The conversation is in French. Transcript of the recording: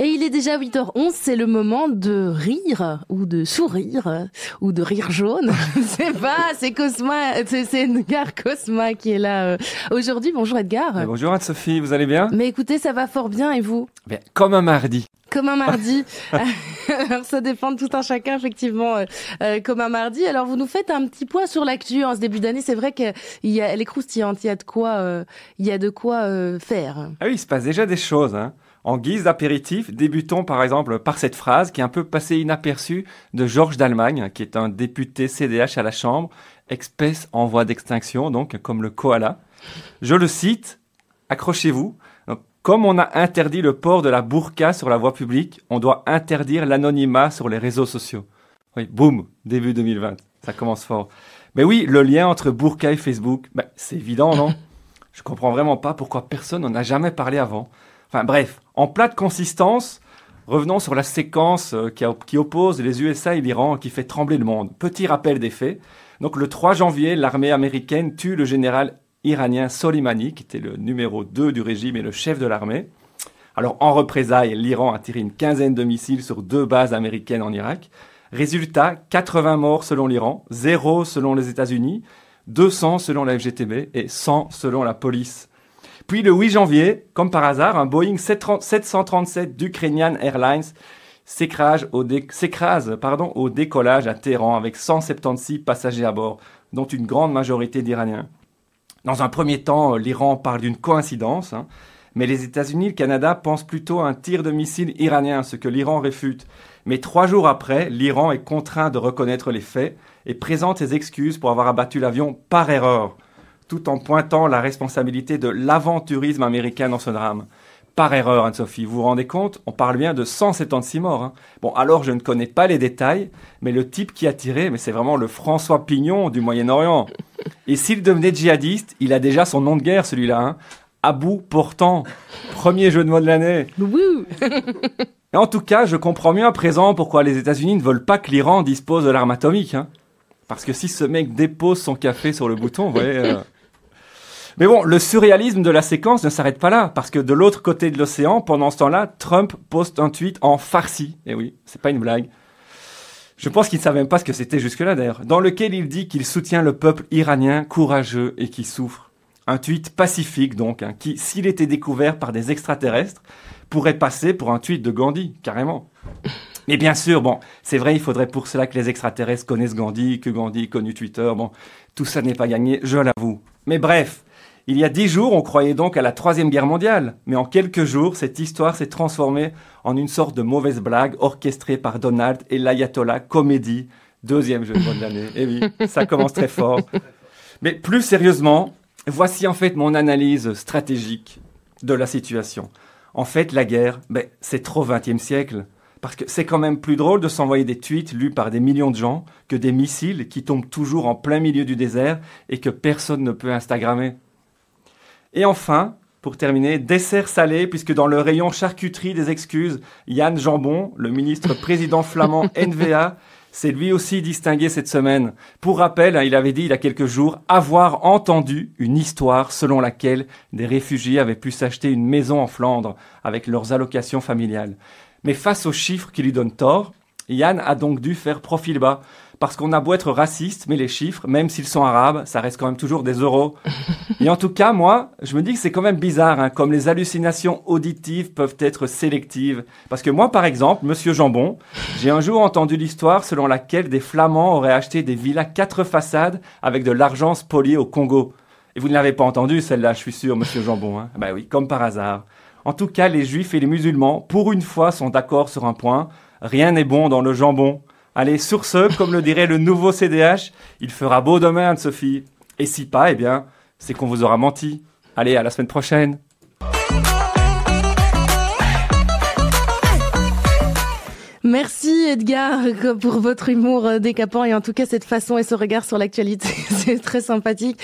Et il est déjà 8h11, c'est le moment de rire, ou de sourire, ou de rire jaune. Sais pas, c'est Cosma, c'est Edgar Cosma qui est là euh, aujourd'hui. Bonjour Edgar. bonjour Anne-Sophie, vous allez bien? Mais écoutez, ça va fort bien et vous? Bien, comme un mardi. Comme un mardi. Alors ça dépend de tout un chacun, effectivement, euh, euh, comme un mardi. Alors vous nous faites un petit point sur l'actu en ce début d'année. C'est vrai qu'elle est croustillante, il y a de quoi, il y a de quoi faire. Ah oui, il se passe déjà des choses. Hein. En guise d'apéritif, débutons par exemple par cette phrase qui est un peu passée inaperçue de Georges d'Allemagne, qui est un député CDH à la Chambre, espèce en voie d'extinction, donc comme le koala. Je le cite, accrochez-vous, comme on a interdit le port de la burqa sur la voie publique, on doit interdire l'anonymat sur les réseaux sociaux. Oui, boum, début 2020, ça commence fort. Mais oui, le lien entre burqa et Facebook, ben, c'est évident, non? Je comprends vraiment pas pourquoi personne n'en a jamais parlé avant. Enfin bref, en plat de consistance, revenons sur la séquence euh, qui, oppose les USA et l'Iran qui fait trembler le monde. Petit rappel des faits. Donc le 3 janvier, l'armée américaine tue le général iranien Soleimani, qui était le numéro 2 du régime et le chef de l'armée. Alors en représailles, l'Iran a tiré une quinzaine de missiles sur deux bases américaines en Irak. Résultat, 80 morts selon l'Iran, 0 selon les États-Unis, 200 selon la FGTB et 100 selon la police. Puis le 8 janvier, comme par hasard, un Boeing 737 d'Ukrainian Airlines s'écrase au, décollage à Téhéran avec 176 passagers à bord, dont une grande majorité d'Iraniens. Dans un premier temps, l'Iran parle d'une coïncidence, hein, mais les États-Unis et le Canada pensent plutôt à un tir de missile iranien, ce que l'Iran réfute. Mais trois jours après, l'Iran est contraint de reconnaître les faits et présente ses excuses pour avoir abattu l'avion par erreur tout en pointant la responsabilité de l'aventurisme américain dans ce drame. Par erreur, Anne-Sophie, vous vous rendez compte On parle bien de 176 morts. Hein. Bon, alors je ne connais pas les détails, mais le type qui a tiré, mais c'est vraiment le François Pignon du Moyen-Orient. Et s'il devenait djihadiste, il a déjà son nom de guerre, celui-là. Hein. Abou Portant, premier jeu de mots de l'année. en tout cas, je comprends mieux à présent pourquoi les États-Unis ne veulent pas que l'Iran dispose de l'arme atomique. Hein. Parce que si ce mec dépose son café sur le bouton, vous voyez... Euh, mais bon, le surréalisme de la séquence ne s'arrête pas là, parce que de l'autre côté de l'océan, pendant ce temps-là, Trump poste un tweet en farci. Et eh oui, c'est pas une blague. Je pense qu'il ne savait même pas ce que c'était jusque-là d'ailleurs, dans lequel il dit qu'il soutient le peuple iranien courageux et qui souffre. Un tweet pacifique donc, hein, qui, s'il était découvert par des extraterrestres, pourrait passer pour un tweet de Gandhi, carrément. Mais bien sûr, bon, c'est vrai, il faudrait pour cela que les extraterrestres connaissent Gandhi, que Gandhi connu Twitter, bon, tout ça n'est pas gagné, je l'avoue. Mais bref, il y a dix jours, on croyait donc à la Troisième Guerre mondiale, mais en quelques jours, cette histoire s'est transformée en une sorte de mauvaise blague orchestrée par Donald et l'Ayatollah comédie, deuxième jeu de l'année. Eh oui, ça commence très fort. Mais plus sérieusement, voici en fait mon analyse stratégique de la situation. En fait, la guerre, ben, c'est trop 20e siècle. Parce que c'est quand même plus drôle de s'envoyer des tweets lus par des millions de gens que des missiles qui tombent toujours en plein milieu du désert et que personne ne peut Instagrammer. Et enfin, pour terminer, dessert salé, puisque dans le rayon charcuterie des excuses, Yann Jambon, le ministre président flamand NVA, s'est lui aussi distingué cette semaine. Pour rappel, il avait dit il y a quelques jours avoir entendu une histoire selon laquelle des réfugiés avaient pu s'acheter une maison en Flandre avec leurs allocations familiales. Mais face aux chiffres qui lui donnent tort, Yann a donc dû faire profil bas parce qu'on a beau être raciste, mais les chiffres, même s'ils sont arabes, ça reste quand même toujours des euros. Et en tout cas, moi, je me dis que c'est quand même bizarre, hein, comme les hallucinations auditives peuvent être sélectives. Parce que moi, par exemple, Monsieur Jambon, j'ai un jour entendu l'histoire selon laquelle des Flamands auraient acheté des villas quatre façades avec de l'argent spolié au Congo. Et vous ne l'avez pas entendu, celle-là, je suis sûr, Monsieur Jambon. Hein. Bah oui, comme par hasard. En tout cas, les Juifs et les musulmans, pour une fois, sont d'accord sur un point. Rien n'est bon dans le jambon. Allez, sur ce, comme le dirait le nouveau CDH, il fera beau demain, Anne-Sophie. Et si pas, eh bien, c'est qu'on vous aura menti. Allez, à la semaine prochaine. Merci Edgar pour votre humour décapant et en tout cas cette façon et ce regard sur l'actualité, c'est très sympathique.